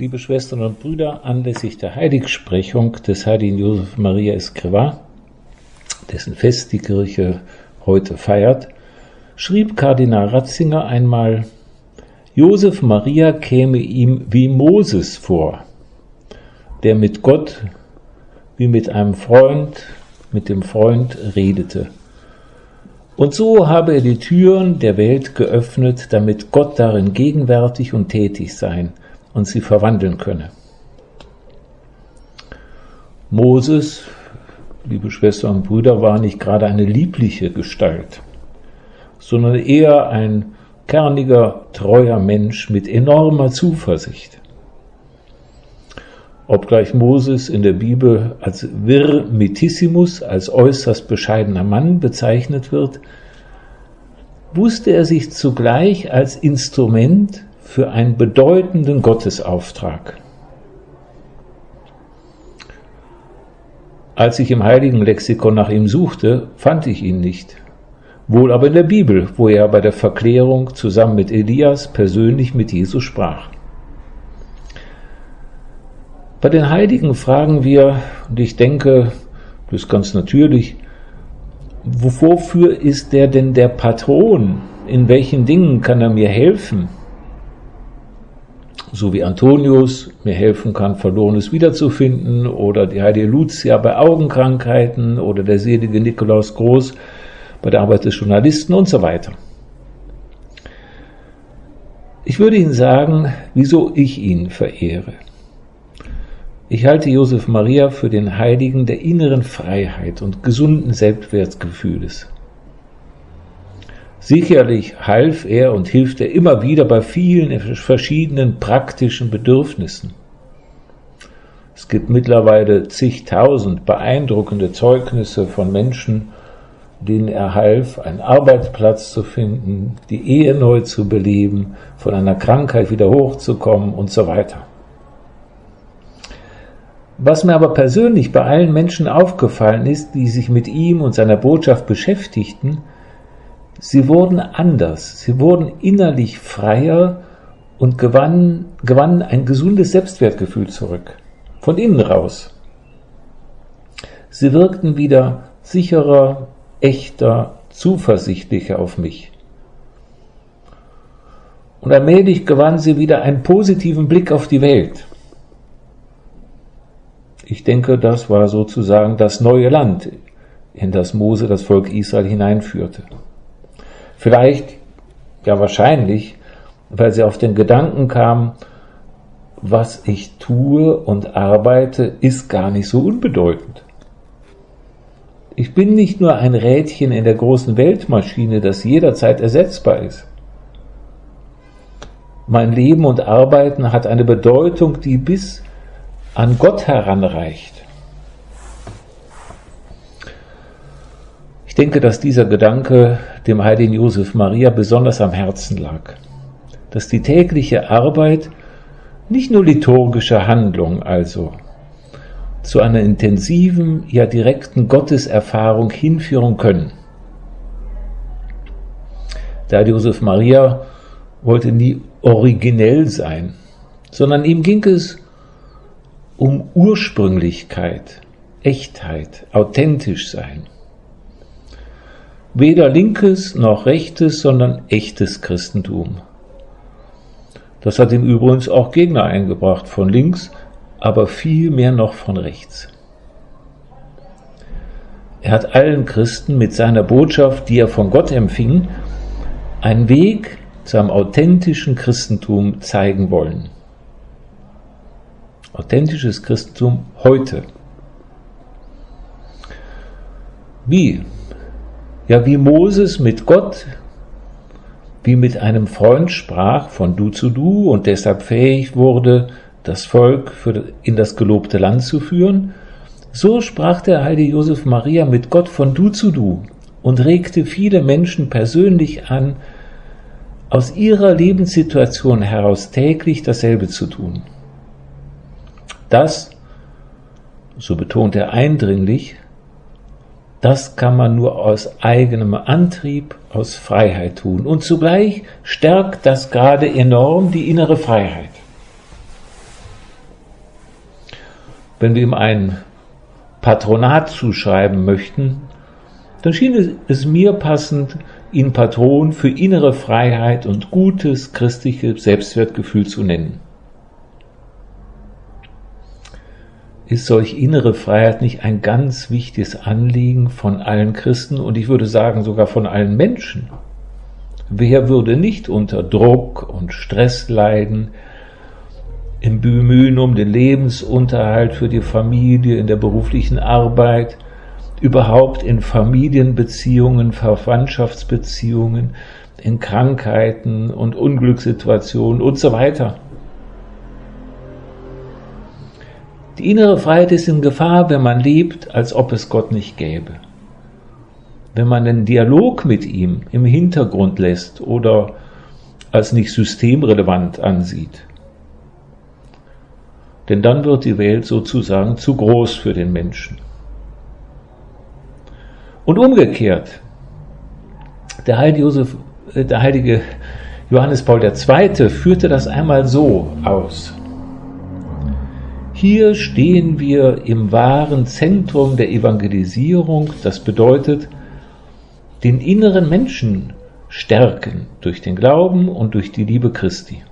liebe Schwestern und Brüder, anlässlich der Heiligsprechung des heiligen Josef Maria Escrivá, dessen Fest die Kirche heute feiert, schrieb Kardinal Ratzinger einmal, Josef Maria käme ihm wie Moses vor, der mit Gott wie mit einem Freund, mit dem Freund redete. Und so habe er die Türen der Welt geöffnet, damit Gott darin gegenwärtig und tätig sein und sie verwandeln könne. Moses, liebe Schwestern und Brüder, war nicht gerade eine liebliche Gestalt, sondern eher ein kerniger, treuer Mensch mit enormer Zuversicht. Obgleich Moses in der Bibel als vir mitissimus, als äußerst bescheidener Mann bezeichnet wird, wusste er sich zugleich als Instrument für einen bedeutenden Gottesauftrag. Als ich im heiligen Lexikon nach ihm suchte, fand ich ihn nicht. Wohl aber in der Bibel, wo er bei der Verklärung zusammen mit Elias persönlich mit Jesus sprach. Bei den Heiligen fragen wir, und ich denke, das ist ganz natürlich, wofür ist der denn der Patron? In welchen Dingen kann er mir helfen? So wie Antonius mir helfen kann, Verlorenes wiederzufinden, oder die heilige Lucia bei Augenkrankheiten, oder der selige Nikolaus Groß bei der Arbeit des Journalisten und so weiter. Ich würde Ihnen sagen, wieso ich ihn verehre. Ich halte Josef Maria für den Heiligen der inneren Freiheit und gesunden Selbstwertgefühles. Sicherlich half er und hilft er immer wieder bei vielen verschiedenen praktischen Bedürfnissen. Es gibt mittlerweile zigtausend beeindruckende Zeugnisse von Menschen, denen er half, einen Arbeitsplatz zu finden, die Ehe neu zu beleben, von einer Krankheit wieder hochzukommen und so weiter. Was mir aber persönlich bei allen Menschen aufgefallen ist, die sich mit ihm und seiner Botschaft beschäftigten, Sie wurden anders, sie wurden innerlich freier und gewannen, gewannen ein gesundes Selbstwertgefühl zurück, von innen raus. Sie wirkten wieder sicherer, echter, zuversichtlicher auf mich. Und allmählich gewannen sie wieder einen positiven Blick auf die Welt. Ich denke, das war sozusagen das neue Land, in das Mose das Volk Israel hineinführte. Vielleicht, ja wahrscheinlich, weil sie auf den Gedanken kam, was ich tue und arbeite, ist gar nicht so unbedeutend. Ich bin nicht nur ein Rädchen in der großen Weltmaschine, das jederzeit ersetzbar ist. Mein Leben und Arbeiten hat eine Bedeutung, die bis an Gott heranreicht. Ich denke, dass dieser Gedanke dem heiligen Josef Maria besonders am Herzen lag, dass die tägliche Arbeit nicht nur liturgische Handlung also zu einer intensiven, ja direkten Gotteserfahrung hinführen können. Der Josef Maria wollte nie originell sein, sondern ihm ging es um Ursprünglichkeit, Echtheit, authentisch sein. Weder linkes noch rechtes, sondern echtes Christentum. Das hat ihm übrigens auch Gegner eingebracht von links, aber viel mehr noch von rechts. Er hat allen Christen mit seiner Botschaft, die er von Gott empfing, einen Weg zu einem authentischen Christentum zeigen wollen. Authentisches Christentum heute. Wie? Ja, wie Moses mit Gott, wie mit einem Freund sprach von du zu du und deshalb fähig wurde, das Volk für, in das gelobte Land zu führen, so sprach der heilige Josef Maria mit Gott von du zu du und regte viele Menschen persönlich an, aus ihrer Lebenssituation heraus täglich dasselbe zu tun. Das, so betont er eindringlich, das kann man nur aus eigenem Antrieb, aus Freiheit tun. Und zugleich stärkt das gerade enorm die innere Freiheit. wenn wir ihm ein Patronat zuschreiben möchten, dann schien es mir passend, ihn Patron für innere Freiheit und gutes christliches Selbstwertgefühl zu nennen. Ist solch innere Freiheit nicht ein ganz wichtiges Anliegen von allen Christen und ich würde sagen sogar von allen Menschen? Wer würde nicht unter Druck und Stress leiden, im Bemühen um den Lebensunterhalt für die Familie, in der beruflichen Arbeit, überhaupt in Familienbeziehungen, Verwandtschaftsbeziehungen, in Krankheiten und Unglückssituationen und so weiter. Die innere Freiheit ist in Gefahr, wenn man lebt, als ob es Gott nicht gäbe. Wenn man den Dialog mit ihm im Hintergrund lässt oder als nicht systemrelevant ansieht. Denn dann wird die Welt sozusagen zu groß für den Menschen. Und umgekehrt, der heilige, Josef, äh, der heilige Johannes Paul II. führte das einmal so aus. Hier stehen wir im wahren Zentrum der Evangelisierung, das bedeutet, den inneren Menschen stärken durch den Glauben und durch die Liebe Christi.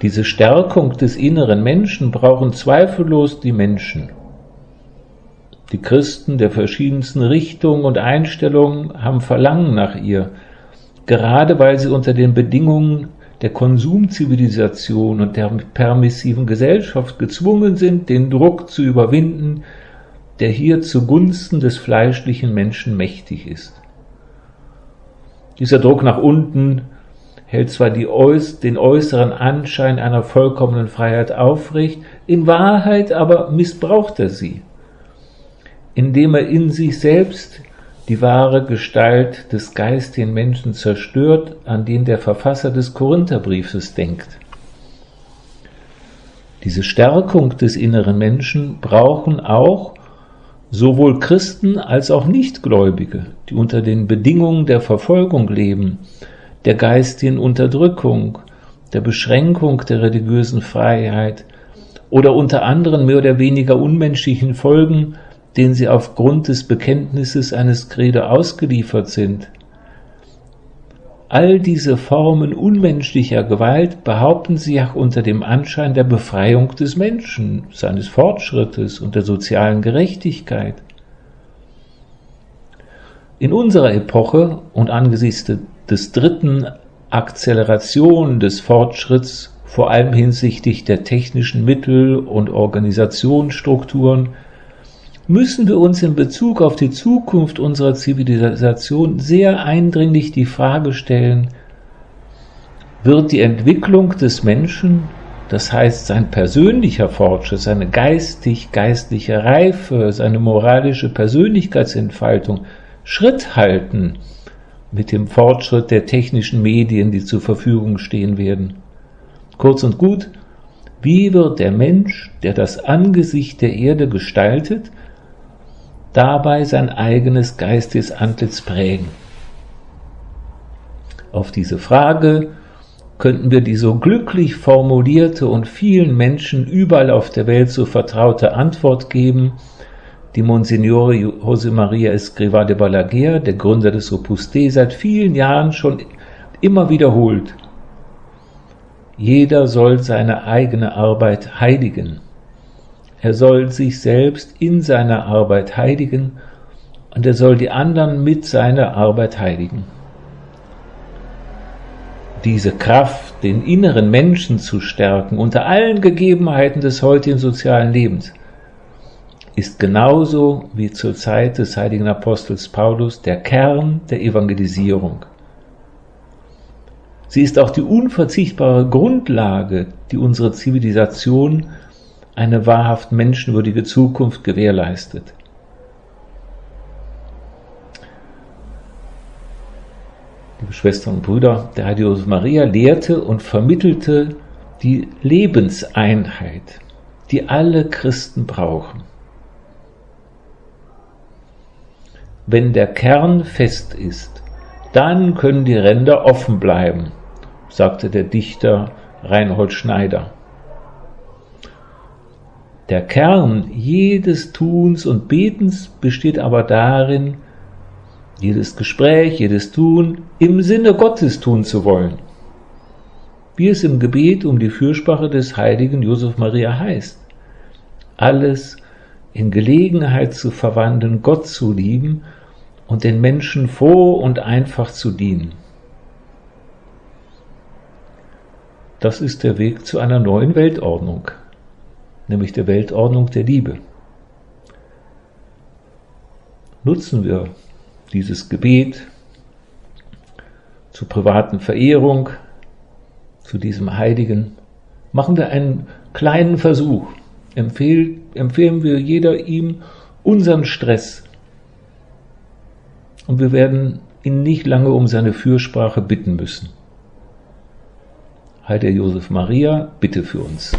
Diese Stärkung des inneren Menschen brauchen zweifellos die Menschen. Die Christen der verschiedensten Richtungen und Einstellungen haben Verlangen nach ihr, gerade weil sie unter den Bedingungen der Konsumzivilisation und der permissiven Gesellschaft gezwungen sind, den Druck zu überwinden, der hier zugunsten des fleischlichen Menschen mächtig ist. Dieser Druck nach unten hält zwar Äuß den äußeren Anschein einer vollkommenen Freiheit aufrecht, in Wahrheit aber missbraucht er sie indem er in sich selbst die wahre Gestalt des geistigen Menschen zerstört, an den der Verfasser des Korintherbriefes denkt. Diese Stärkung des inneren Menschen brauchen auch sowohl Christen als auch Nichtgläubige, die unter den Bedingungen der Verfolgung leben, der geistigen Unterdrückung, der Beschränkung der religiösen Freiheit oder unter anderen mehr oder weniger unmenschlichen Folgen denen sie aufgrund des Bekenntnisses eines Credo ausgeliefert sind. All diese Formen unmenschlicher Gewalt behaupten sie auch unter dem Anschein der Befreiung des Menschen, seines Fortschrittes und der sozialen Gerechtigkeit. In unserer Epoche und angesichts des dritten Akzeleration des Fortschritts, vor allem hinsichtlich der technischen Mittel und Organisationsstrukturen, müssen wir uns in Bezug auf die Zukunft unserer Zivilisation sehr eindringlich die Frage stellen, wird die Entwicklung des Menschen, das heißt sein persönlicher Fortschritt, seine geistig-geistliche Reife, seine moralische Persönlichkeitsentfaltung Schritt halten mit dem Fortschritt der technischen Medien, die zur Verfügung stehen werden. Kurz und gut, wie wird der Mensch, der das Angesicht der Erde gestaltet, dabei sein eigenes geistiges Antlitz prägen? Auf diese Frage könnten wir die so glücklich formulierte und vielen Menschen überall auf der Welt so vertraute Antwort geben, die Monsignore José María Escrivá de Balaguer, der Gründer des Opus Dei, seit vielen Jahren schon immer wiederholt. Jeder soll seine eigene Arbeit heiligen. Er soll sich selbst in seiner Arbeit heiligen und er soll die anderen mit seiner Arbeit heiligen. Diese Kraft, den inneren Menschen zu stärken unter allen Gegebenheiten des heutigen sozialen Lebens, ist genauso wie zur Zeit des heiligen Apostels Paulus der Kern der Evangelisierung. Sie ist auch die unverzichtbare Grundlage, die unsere Zivilisation eine wahrhaft menschenwürdige Zukunft gewährleistet. Liebe Schwestern und Brüder, der heilige Maria lehrte und vermittelte die Lebenseinheit, die alle Christen brauchen. Wenn der Kern fest ist, dann können die Ränder offen bleiben, sagte der Dichter Reinhold Schneider. Der Kern jedes Tuns und Betens besteht aber darin, jedes Gespräch, jedes Tun im Sinne Gottes tun zu wollen. Wie es im Gebet um die Fürsprache des heiligen Josef Maria heißt. Alles in Gelegenheit zu verwandeln, Gott zu lieben und den Menschen froh und einfach zu dienen. Das ist der Weg zu einer neuen Weltordnung, nämlich der Weltordnung der Liebe. Nutzen wir dieses Gebet zur privaten Verehrung, zu diesem Heiligen. Machen wir einen kleinen Versuch. Empfehl, empfehlen wir jeder ihm unseren Stress. Und wir werden ihn nicht lange um seine Fürsprache bitten müssen. Heiliger Josef Maria, bitte für uns.